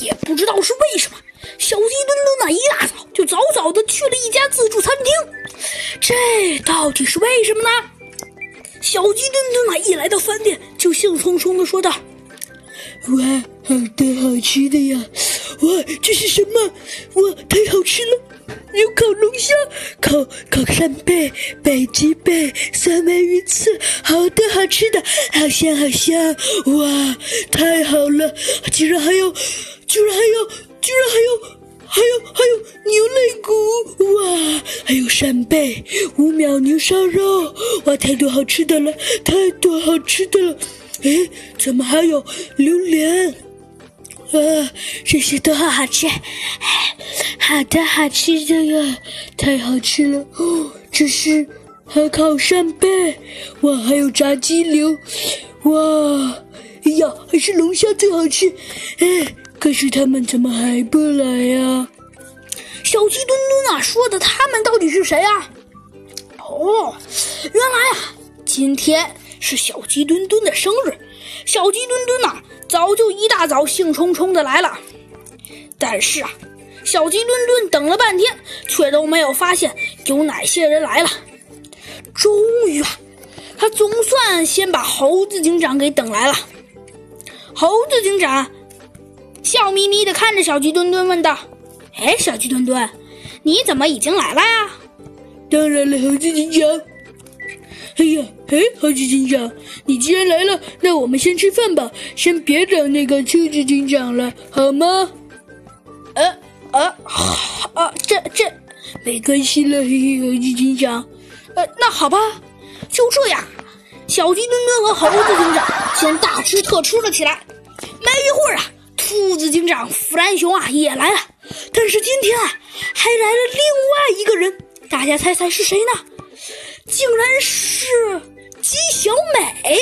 也不知道是为什么，小鸡墩墩呢一大早就早早的去了一家自助餐厅。这到底是为什么呢？小鸡墩墩啊，一来到饭店就兴冲冲的说道：“哇，好多好吃的呀！哇，这是什么？哇，太好吃了！烤、扇贝、北极贝、三文鱼刺，好多好吃的，好香好香！哇，太好了！居然还有，居然还有，居然还有，还有还有牛肋骨！哇，还有扇贝、五秒牛烧肉！哇，太多好吃的了，太多好吃的了！哎，怎么还有榴莲？啊，这些都好好吃，好的好吃的呀，太好吃了！哦，这是还烤扇贝，哇，还有炸鸡柳，哇，哎呀，还是龙虾最好吃！哎，可是他们怎么还不来呀？小鸡墩墩啊，说的他们到底是谁啊？哦，原来啊，今天是小鸡墩墩的生日，小鸡墩墩呐。早就一大早兴冲冲的来了，但是啊，小鸡墩墩等了半天，却都没有发现有哪些人来了。终于啊，他总算先把猴子警长给等来了。猴子警长笑眯眯的看着小鸡墩墩，问道：“哎，小鸡墩墩，你怎么已经来了呀？”“当然了，猴子警长。”哎呀，哎，猴子警长，你既然来了，那我们先吃饭吧，先别找那个兔子警长了，好吗？呃呃，啊，这这没关系了，嘿嘿，猴子警长。呃，那好吧，就这样，小鸡墩墩和猴子警长先大吃特吃了起来。没一会儿啊，兔子警长弗兰熊啊也来了，但是今天啊还来了另外一个人，大家猜猜是谁呢？竟然是鸡小美。